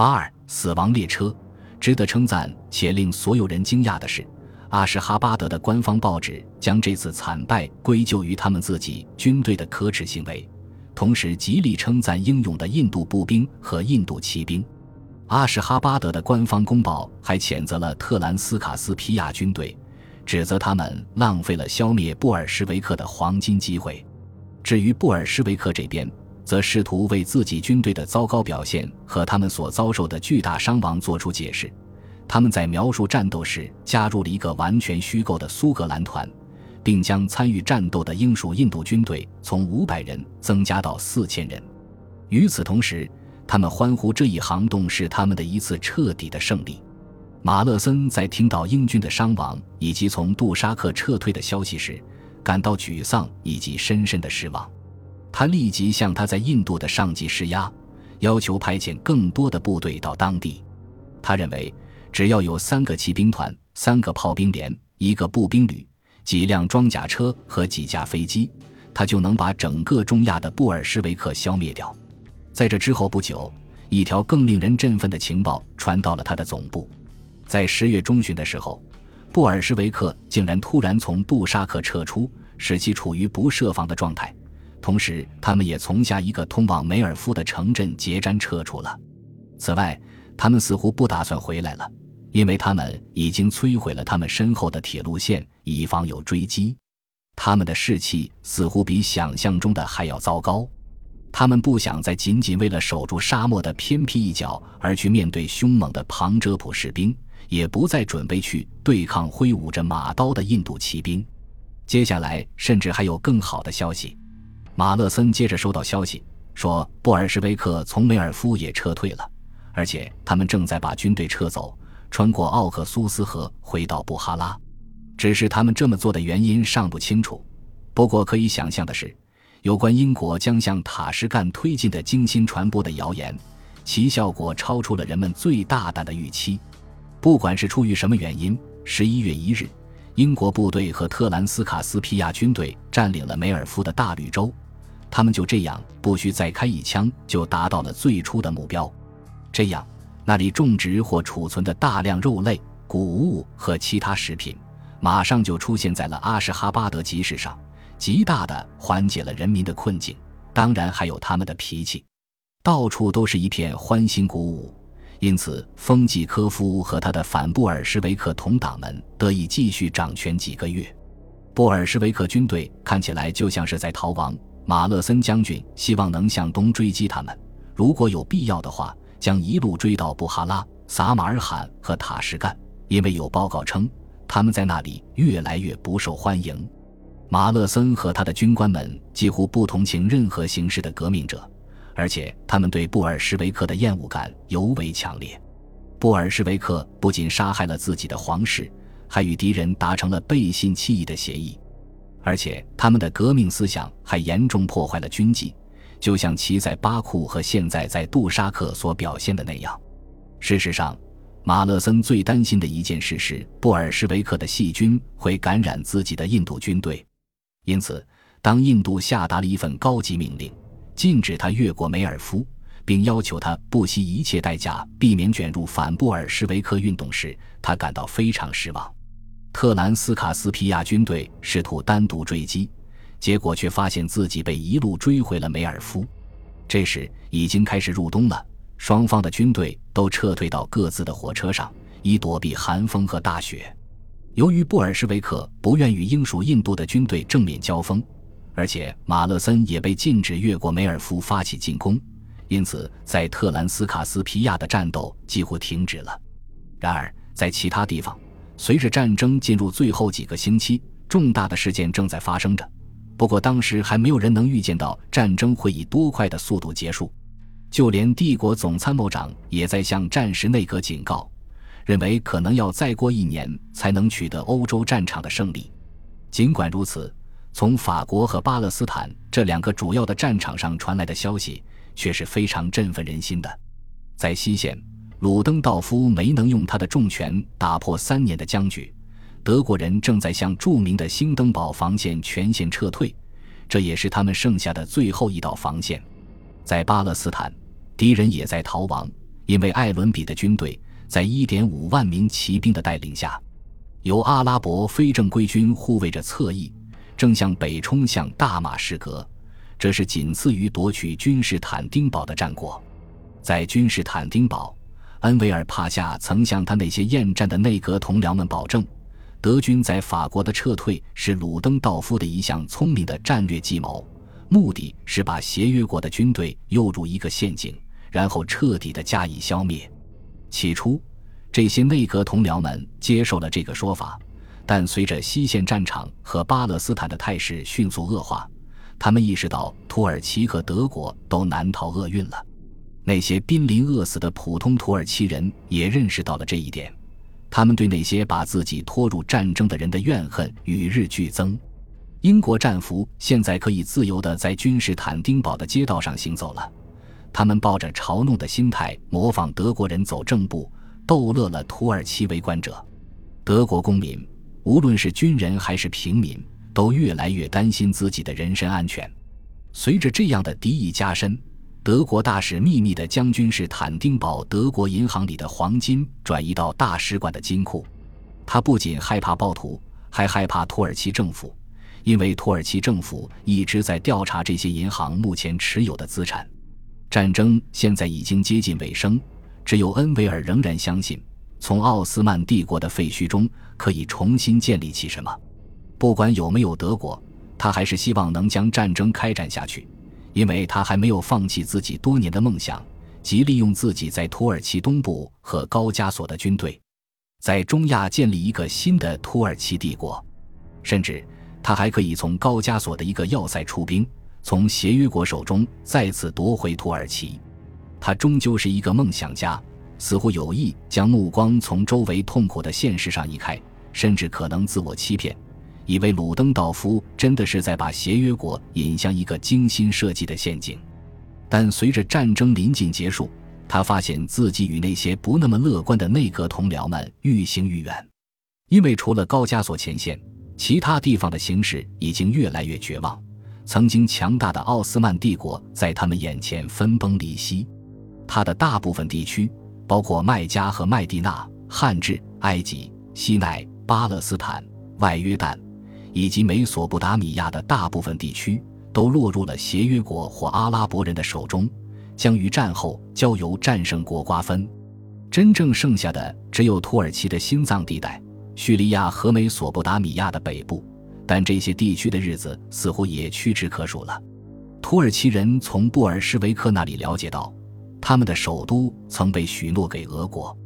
八二死亡列车，值得称赞且令所有人惊讶的是，阿什哈巴德的官方报纸将这次惨败归咎于他们自己军队的可耻行为，同时极力称赞英勇的印度步兵和印度骑兵。阿什哈巴德的官方公报还谴责了特兰斯卡斯皮亚军队，指责他们浪费了消灭布尔什维克的黄金机会。至于布尔什维克这边，则试图为自己军队的糟糕表现和他们所遭受的巨大伤亡做出解释。他们在描述战斗时加入了一个完全虚构的苏格兰团，并将参与战斗的英属印度军队从五百人增加到四千人。与此同时，他们欢呼这一行动是他们的一次彻底的胜利。马勒森在听到英军的伤亡以及从杜沙克撤退的消息时，感到沮丧以及深深的失望。他立即向他在印度的上级施压，要求派遣更多的部队到当地。他认为，只要有三个骑兵团、三个炮兵连、一个步兵旅、几辆装甲车和几架飞机，他就能把整个中亚的布尔什维克消灭掉。在这之后不久，一条更令人振奋的情报传到了他的总部：在十月中旬的时候，布尔什维克竟然突然从杜沙克撤出，使其处于不设防的状态。同时，他们也从下一个通往梅尔夫的城镇结詹撤出了。此外，他们似乎不打算回来了，因为他们已经摧毁了他们身后的铁路线，以防有追击。他们的士气似乎比想象中的还要糟糕。他们不想再仅仅为了守住沙漠的偏僻一角而去面对凶猛的庞遮普士兵，也不再准备去对抗挥舞着马刀的印度骑兵。接下来，甚至还有更好的消息。马勒森接着收到消息，说布尔什维克从梅尔夫也撤退了，而且他们正在把军队撤走，穿过奥克苏斯河回到布哈拉。只是他们这么做的原因尚不清楚。不过可以想象的是，有关英国将向塔什干推进的精心传播的谣言，其效果超出了人们最大胆的预期。不管是出于什么原因，十一月一日，英国部队和特兰斯卡斯皮亚军队占领了梅尔夫的大绿洲。他们就这样不需再开一枪就达到了最初的目标，这样那里种植或储存的大量肉类、谷物和其他食品，马上就出现在了阿什哈巴德集市上，极大的缓解了人民的困境。当然还有他们的脾气，到处都是一片欢欣鼓舞。因此，丰纪科夫和他的反布尔什维克同党们得以继续掌权几个月。布尔什维克军队看起来就像是在逃亡。马勒森将军希望能向东追击他们，如果有必要的话，将一路追到布哈拉、撒马尔罕和塔什干，因为有报告称他们在那里越来越不受欢迎。马勒森和他的军官们几乎不同情任何形式的革命者，而且他们对布尔什维克的厌恶感尤为强烈。布尔什维克不仅杀害了自己的皇室，还与敌人达成了背信弃义的协议。而且他们的革命思想还严重破坏了军纪，就像其在巴库和现在在杜沙克所表现的那样。事实上，马勒森最担心的一件事是布尔什维克的细菌会感染自己的印度军队。因此，当印度下达了一份高级命令，禁止他越过梅尔夫，并要求他不惜一切代价避免卷入反布尔什维克运动时，他感到非常失望。特兰斯卡斯皮亚军队试图单独追击，结果却发现自己被一路追回了梅尔夫。这时已经开始入冬了，双方的军队都撤退到各自的火车上，以躲避寒风和大雪。由于布尔什维克不愿与英属印度的军队正面交锋，而且马勒森也被禁止越过梅尔夫发起进攻，因此在特兰斯卡斯皮亚的战斗几乎停止了。然而，在其他地方，随着战争进入最后几个星期，重大的事件正在发生着。不过，当时还没有人能预见到战争会以多快的速度结束。就连帝国总参谋长也在向战时内阁警告，认为可能要再过一年才能取得欧洲战场的胜利。尽管如此，从法国和巴勒斯坦这两个主要的战场上传来的消息却是非常振奋人心的。在西线。鲁登道夫没能用他的重拳打破三年的僵局，德国人正在向著名的兴登堡防线全线撤退，这也是他们剩下的最后一道防线。在巴勒斯坦，敌人也在逃亡，因为艾伦比的军队在1.5万名骑兵的带领下，由阿拉伯非正规军护卫着侧翼，正向北冲向大马士革。这是仅次于夺取君士坦丁堡的战果。在君士坦丁堡，恩维尔帕夏曾向他那些厌战的内阁同僚们保证。德军在法国的撤退是鲁登道夫的一项聪明的战略计谋，目的是把协约国的军队诱入一个陷阱，然后彻底的加以消灭。起初，这些内阁同僚们接受了这个说法，但随着西线战场和巴勒斯坦的态势迅速恶化，他们意识到土耳其和德国都难逃厄运了。那些濒临饿死的普通土耳其人也认识到了这一点。他们对那些把自己拖入战争的人的怨恨与日俱增。英国战俘现在可以自由地在君士坦丁堡的街道上行走了。他们抱着嘲弄的心态模仿德国人走正步，逗乐了土耳其围观者。德国公民，无论是军人还是平民，都越来越担心自己的人身安全。随着这样的敌意加深。德国大使秘密的将军士坦丁堡德国银行里的黄金转移到大使馆的金库。他不仅害怕暴徒，还害怕土耳其政府，因为土耳其政府一直在调查这些银行目前持有的资产。战争现在已经接近尾声，只有恩维尔仍然相信，从奥斯曼帝国的废墟中可以重新建立起什么。不管有没有德国，他还是希望能将战争开展下去。因为他还没有放弃自己多年的梦想，即利用自己在土耳其东部和高加索的军队，在中亚建立一个新的土耳其帝国。甚至，他还可以从高加索的一个要塞出兵，从协约国手中再次夺回土耳其。他终究是一个梦想家，似乎有意将目光从周围痛苦的现实上移开，甚至可能自我欺骗。以为鲁登道夫真的是在把协约国引向一个精心设计的陷阱，但随着战争临近结束，他发现自己与那些不那么乐观的内阁同僚们愈行愈远，因为除了高加索前线，其他地方的形势已经越来越绝望。曾经强大的奥斯曼帝国在他们眼前分崩离析，它的大部分地区，包括麦加和麦地那、汉治、埃及、西奈、巴勒斯坦、外约旦。以及美索不达米亚的大部分地区都落入了协约国或阿拉伯人的手中，将于战后交由战胜国瓜分。真正剩下的只有土耳其的心脏地带——叙利亚和美索不达米亚的北部，但这些地区的日子似乎也屈指可数了。土耳其人从布尔什维克那里了解到，他们的首都曾被许诺给俄国，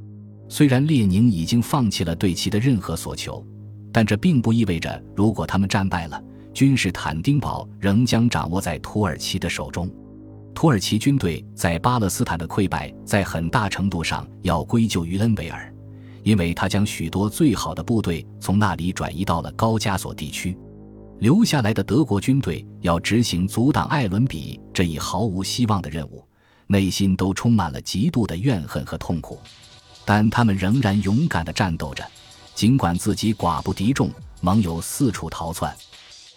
虽然列宁已经放弃了对其的任何所求。但这并不意味着，如果他们战败了，君士坦丁堡仍将掌握在土耳其的手中。土耳其军队在巴勒斯坦的溃败，在很大程度上要归咎于恩维尔，因为他将许多最好的部队从那里转移到了高加索地区。留下来的德国军队要执行阻挡艾伦比这一毫无希望的任务，内心都充满了极度的怨恨和痛苦，但他们仍然勇敢地战斗着。尽管自己寡不敌众，盟友四处逃窜，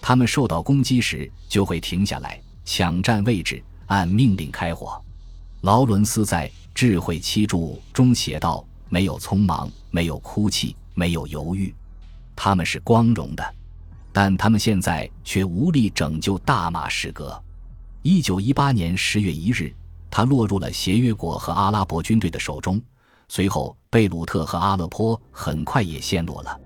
他们受到攻击时就会停下来抢占位置，按命令开火。劳伦斯在《智慧七柱》中写道：“没有匆忙，没有哭泣，没有犹豫，他们是光荣的。但他们现在却无力拯救大马士革。”一九一八年十月一日，他落入了协约国和阿拉伯军队的手中。随后，贝鲁特和阿勒颇很快也陷落了。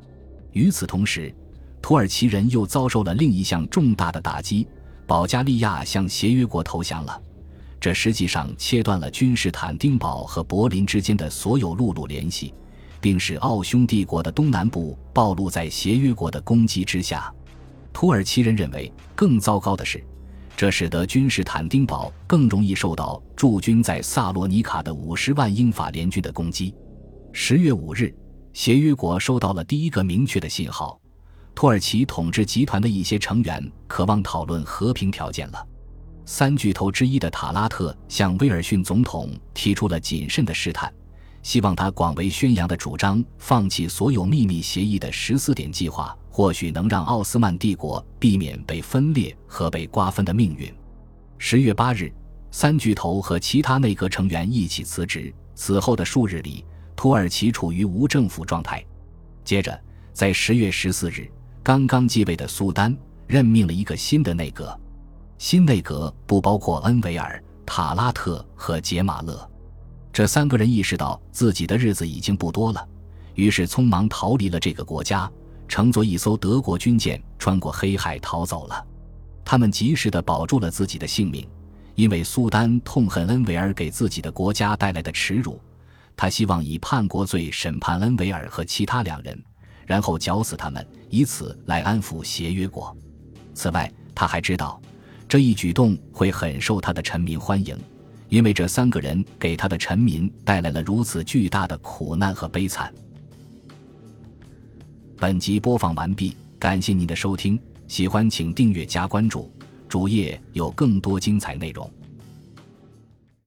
与此同时，土耳其人又遭受了另一项重大的打击：保加利亚向协约国投降了。这实际上切断了君士坦丁堡和柏林之间的所有陆路联系，并使奥匈帝国的东南部暴露在协约国的攻击之下。土耳其人认为，更糟糕的是。这使得君士坦丁堡更容易受到驻军在萨罗尼卡的五十万英法联军的攻击。十月五日，协约国收到了第一个明确的信号：土耳其统治集团的一些成员渴望讨论和平条件了。三巨头之一的塔拉特向威尔逊总统提出了谨慎的试探，希望他广为宣扬的主张放弃所有秘密协议的十四点计划。或许能让奥斯曼帝国避免被分裂和被瓜分的命运。十月八日，三巨头和其他内阁成员一起辞职，此后的数日里，土耳其处于无政府状态。接着，在十月十四日，刚刚继位的苏丹任命了一个新的内阁。新内阁不包括恩维尔、塔拉特和杰马勒这三个人，意识到自己的日子已经不多了，于是匆忙逃离了这个国家，乘坐一艘德国军舰穿过黑海逃走了。他们及时地保住了自己的性命，因为苏丹痛恨恩维尔给自己的国家带来的耻辱，他希望以叛国罪审判恩维尔和其他两人，然后绞死他们，以此来安抚协约国。此外，他还知道。这一举动会很受他的臣民欢迎，因为这三个人给他的臣民带来了如此巨大的苦难和悲惨。本集播放完毕，感谢您的收听，喜欢请订阅加关注，主页有更多精彩内容。